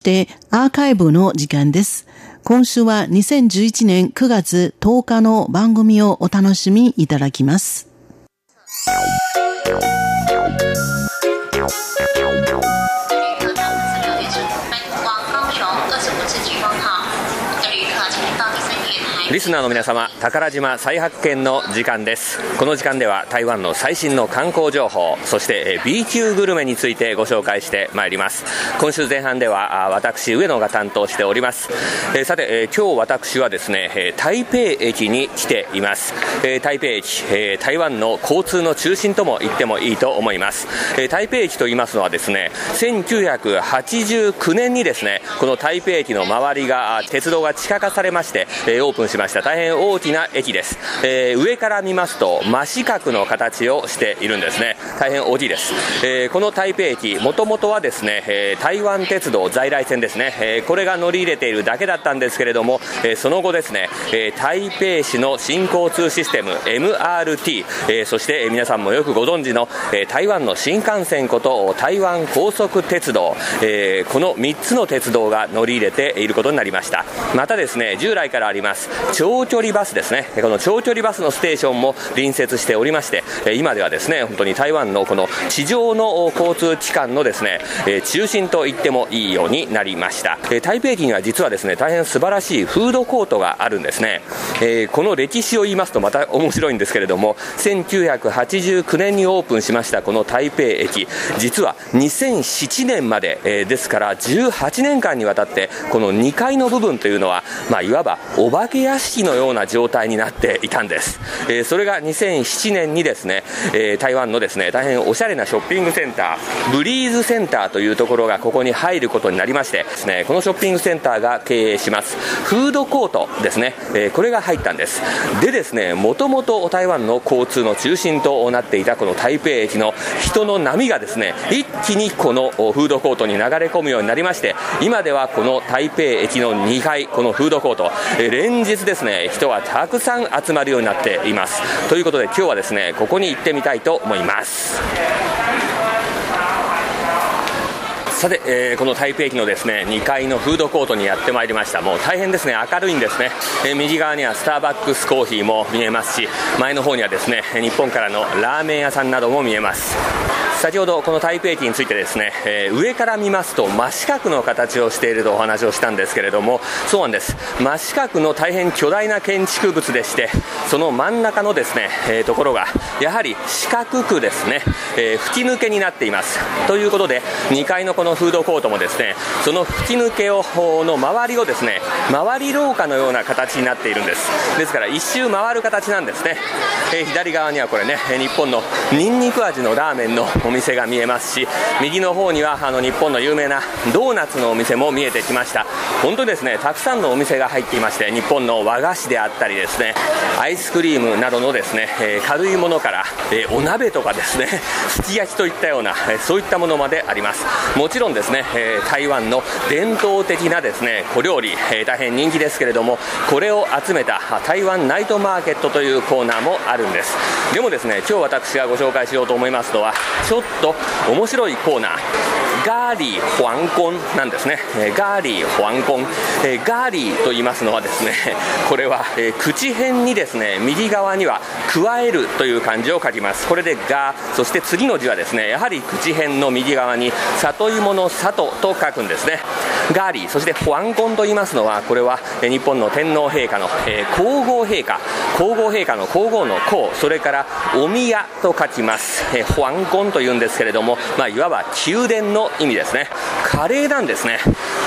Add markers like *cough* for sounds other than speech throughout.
して、アーカイブの時間です。今週は2011年9月10日の番組をお楽しみいただきます。リスナーの皆様宝島再発見の時間です。この時間では台湾の最新の観光情報そして B 級グルメについてご紹介してまいります。今週前半では私上野が担当しております、えさて、え今日私はですね台北駅に来ています、え台北駅、え台湾の交通の中心とも言ってもいいと思います、え台北駅と言いますのはですね1989年にですねこの台北駅の周りが鉄道が地下化されまして、えオープンしました。ました。大変大きな駅です、えー、上から見ますと真四角の形をしているんですね。大変大きいです、えー、この台北駅もともとはですね、え、台湾鉄道在来線ですね、えこれが乗り入れているだけだったんですけれども、えその後ですね、え台北市の新交通システム MRT、えそして、皆さんもよくご存知の、え台湾の新幹線こと台湾高速鉄道、えこの3つの鉄道が乗り入れていることになりました。またですね従来からあります長距離バスですね。この長距離バスのステーションも隣接しておりまして今ではですね本当に台湾のこの地上の交通機関のですね中心と言ってもいいようになりました。台北駅には実はですね大変素晴らしいフードコートがあるんですね。えこの歴史を言いますとまた面白いんですけれども1989年にオープンしましたこの台北駅。実は2007年までえですから18年間にわたってこの2階の部分というのは、まあ、いわばお化け屋敷のような状態になっていたんです、えー、それが2007年にですね、えー、台湾のですね大変おしゃれなショッピングセンターブリーズセンターというところがここに入ることになりましてですねこのショッピングセンターが経営しますフードコートですね、え、これが入ったんです。でですねもともと台湾の交通の中心となっていたこの台北駅の人の波がですね一気にこのフードコートに流れ込むようになりまして今ではこの台北駅の2階このフードコート、連日ですね人はたくさん集まるようになっています。ということで今日はですねここに行ってみたいと思います。さて、えー、この台北駅のですね2階のフードコートにやってまいりました。もう大変ですね。明るいんですね、えー、右側にはスターバックスコーヒーも見えますし前の方にはですね日本からのラーメン屋さんなども見えます。先ほどこの台北駅についてですね、えー、上から見ますと真四角の形をしているとお話をしたんですけれどもそうなんです。真四角の大変巨大な建築物でしてその真ん中のですね、えー、ところがやはり四角くですね、えー、吹き抜けになっています。ということで2階のこのフードコートもですねその吹き抜けをの周りをですね回り廊下のような形になっているんです。ですから一周回る形なんですね、えー、左側にはこれね日本のニンニク味のラーメンのお店が見えますし右の方にはあの日本の有名なドーナツのお店も見えてきました。本当ですねたくさんのお店が入っていまして日本の和菓子であったりですねアイスクリームなどのですね、えー、軽いものから、えー、お鍋とかですね *laughs* すき焼きといったような、え、そういったものまであります。もちろんですね、え台湾の伝統的なですね小料理、え大変人気ですけれどもこれを集めた台湾ナイトマーケットというコーナーもあるんです。でもですね今日私がご紹介しようと思いますのはちょっと面白いコーナー。ガーリー黄金なんですね、えガーリー黄金、えガーリーと言いますのはですね *laughs* これは、え口辺にですね右側には加えるという漢字を書きます。これでガそして次の字はですねやはり口辺の右側に里芋の里と書くんですね。ガーリーそして保安婚と言いますのはこれはえ日本の天皇陛下の、えー、皇后陛下。皇后陛下の皇后の皇。それからお宮と書きます、えー、保安婚というんですけれども、まあ、いわば宮殿の意味ですね。カレーなんですね。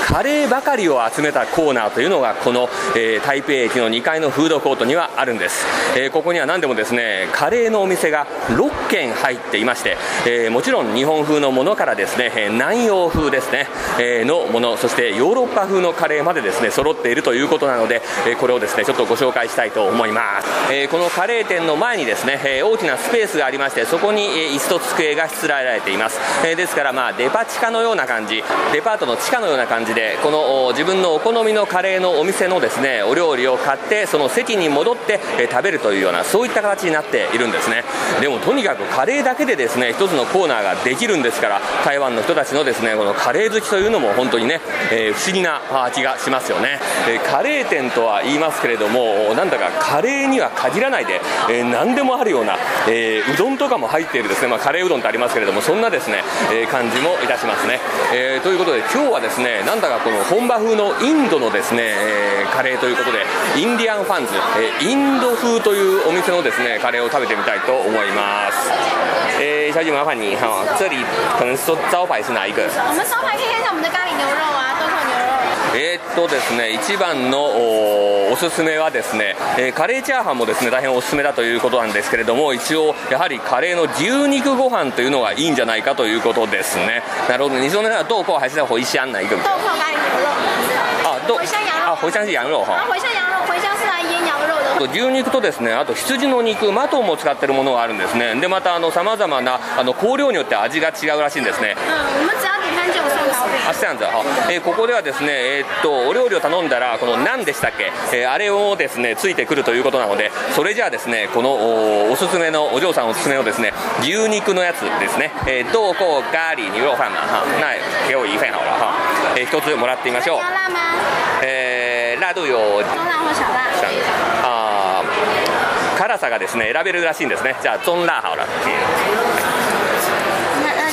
カレーばかりを集めたコーナーというのがこの、えー、台北駅の2階のフードコートにはあるんです、えー、ここには何でもですねカレーのお店が6軒入っていまして、えー、もちろん日本風のものからですね南洋風ですね、えー、のものそしてヨーロッパ風のカレーまでですね揃っているということなので、えこれをですねちょっとご紹介したいと思います、えこのカレー店の前にですね、え大きなスペースがありましてそこに、え椅子と机がしつらえられています、えですからまあデパ地下のような感じデパートの地下のような感じでこの自分のお好みのカレーのお店のですねお料理を買ってその席に戻って、食べるというようなそういった形になっているんですね。でもとにかくカレーだけでですね一つのコーナーができるんですから台湾の人たちのですねこのカレー好きというのも本当にね、えー、不思議な気がしますよね、え、カレー店とは言いますけれどもなんだかカレーには限らないで、えー、何でもあるような、えうどんとかも入っているですね、まあ、カレーうどんってありますけれどもそんなですね、え感じもいたしますね、えということで今日はですねなんだかこの本場風のインドのですね、えーカレーということでインディアンファンズ、えーインド風というお店のですねカレーを食べてみたいと思います。え小姐麻烦你哈，这里可能说招牌是哪一个？我们招牌可以看一下我们的咖喱，牛肉。えー、っとですね一番のおおすすめはですね、えー、カレーチャーハンもですね大変おすすめだということなんですけれども一応やはりカレーの牛肉ご飯というのがいいんじゃないかということですねなるほど你说那个豆蔻还是茴香哪一个？豆蔻咖喱牛肉。啊，豆茴香羊肉。啊，茴香是羊肉哈。茴香羊肉，茴香是来腌羊肉的。牛肉とですねあと羊の肉マトンも使っているものがあるんですねでまたあのさまざまなあの香料によって味が違うらしいんですね。うん、我们只要点餐就有送桃饼。あ、そうなんですよ。えー、ここではですねえー、っとお料理を頼んだらこの何でしたっけ、えー、あれをですねついてくるということなのでそれじゃあですねこのおおすすめのお嬢さんおすすめのですね牛肉のやつですね、えー、豆腐咖喱牛肉飯嘛哈那给我一份好了哈、えー、一つもらってみましょう。えー、辣度有中辣或小辣あ辛さがですね選べるらしいんですね。じゃあ中辣好了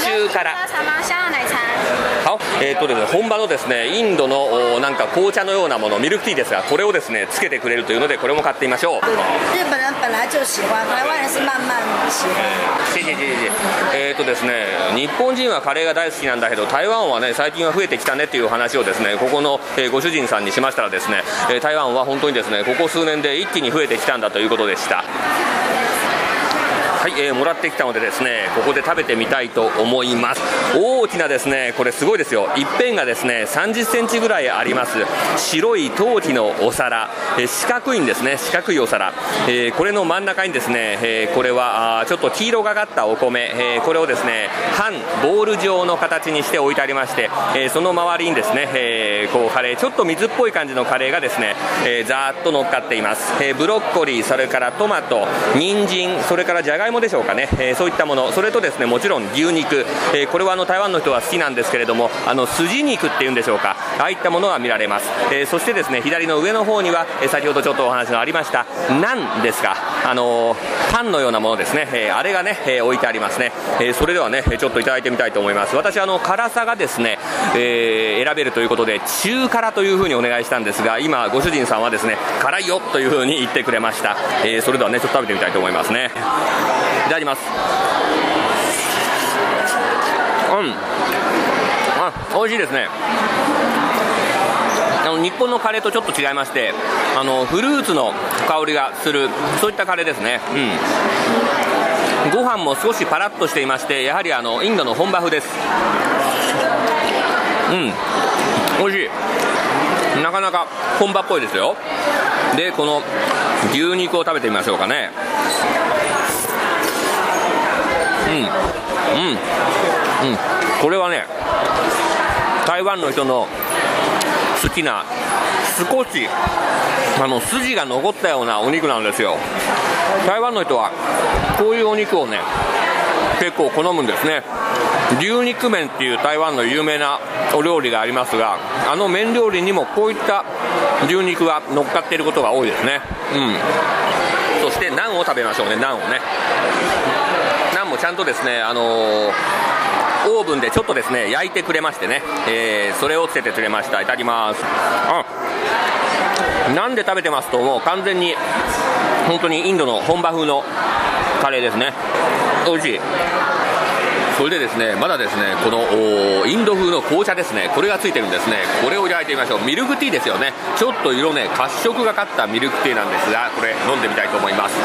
中辛好、えーとですね、本場のですねインドのなんか紅茶のようなものミルクティーですがこれをですねつけてくれるというのでこれも買ってみましょう。日本人本来就喜欢台湾人是慢慢喜欢えーとですね日本人はカレーが大好きなんだけど台湾はね最近は増えてきたねっていう話をですねここの、えー、ご主人さんにしましたらですね、えー、台湾は本当にですねここ数年で一気に増えてきたんだということでしたはい、えー、もらってきたのでですねここで食べてみたいと思います。大きなですねこれすごいですよ。一辺がですね30センチぐらいあります。白い陶器のお皿、えー、四角いんですね。四角いお皿、えー、これの真ん中にですね、えー、これはあちょっと黄色がかったお米、えー、これをですね半ボール状の形にして置いてありまして、えー、その周りにですね、えー、こうカレーちょっと水っぽい感じのカレーがですね、えー、ざーっと乗っかっています、えー、ブロッコリーそれからトマト人参それからじゃがいもいもでしょうかね、えー、そういったもの。それとですねもちろん牛肉、えー、これはあの台湾の人は好きなんですけれどもあの筋肉っていうんでしょうか。ああいったものは見られます、えー、そしてですね左の上の方には、え先ほどちょっとお話のありましたなんですかあのパンのようなものですね、えあれがね、え置いてありますね、えそれではねちょっといただいてみたいと思います。私あの辛さがですね、え選べるということで中辛というふうにお願いしたんですが今ご主人さんはですね辛いよというふうに言ってくれました、えそれではねちょっと食べてみたいと思いますね。いただきます。うん。あ美味しいですね。の日本のカレーとちょっと違いましてあのフルーツの香りがするそういったカレーですね。うん。ご飯も少しパラッとしていましてやはりあのインドの本場風です。うん。美味しい。なかなか本場っぽいですよ。でこの牛肉を食べてみましょうかね。うん。うん。うん。これはね台湾の人の好きな少しあの筋が残ったようなお肉なんですよ。台湾の人はこういうお肉をね結構好むんですね。牛肉麺っていう台湾の有名なお料理がありますがあの麺料理にもこういった牛肉が乗っかっていることが多いですね。うん。そしてナンを食べましょうね。ナンをね。ナンもちゃんとですね、あのー、オーブンでちょっとですね焼いてくれましてね、えー、それをつけてくれました。いただきます。あなんで食べてますともう。完全に本当にインドの本場風のカレーですね。美味しい。それでですねまだですねこのインド風の紅茶ですねこれがついてるんですね。これを焼いてみましょう。ミルクティーですよね。ちょっと色ね褐色がかったミルクティーなんですがこれ飲んでみたいと思います。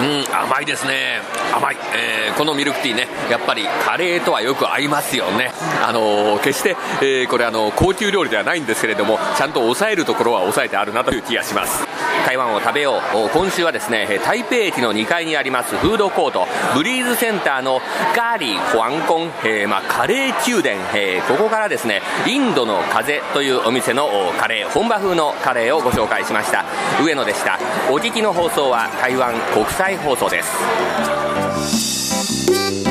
うん甘いですね。甘い、えー、このミルクティーねやっぱりカレーとはよく合いますよね。あのー、決して、えー、これあの高級料理ではないんですけれどもちゃんと抑えるところは抑えてあるなという気がします。台湾を食べよう。今週はですね台北駅の2階にありますフードコートブリーズセンターのガーリーホアンコン、えー、まあ、カレー宮殿、えー、ここからですねインドの風というお店のカレー本場風のカレーをご紹介しました。上野でした。お聞きの放送は台湾国際放送です。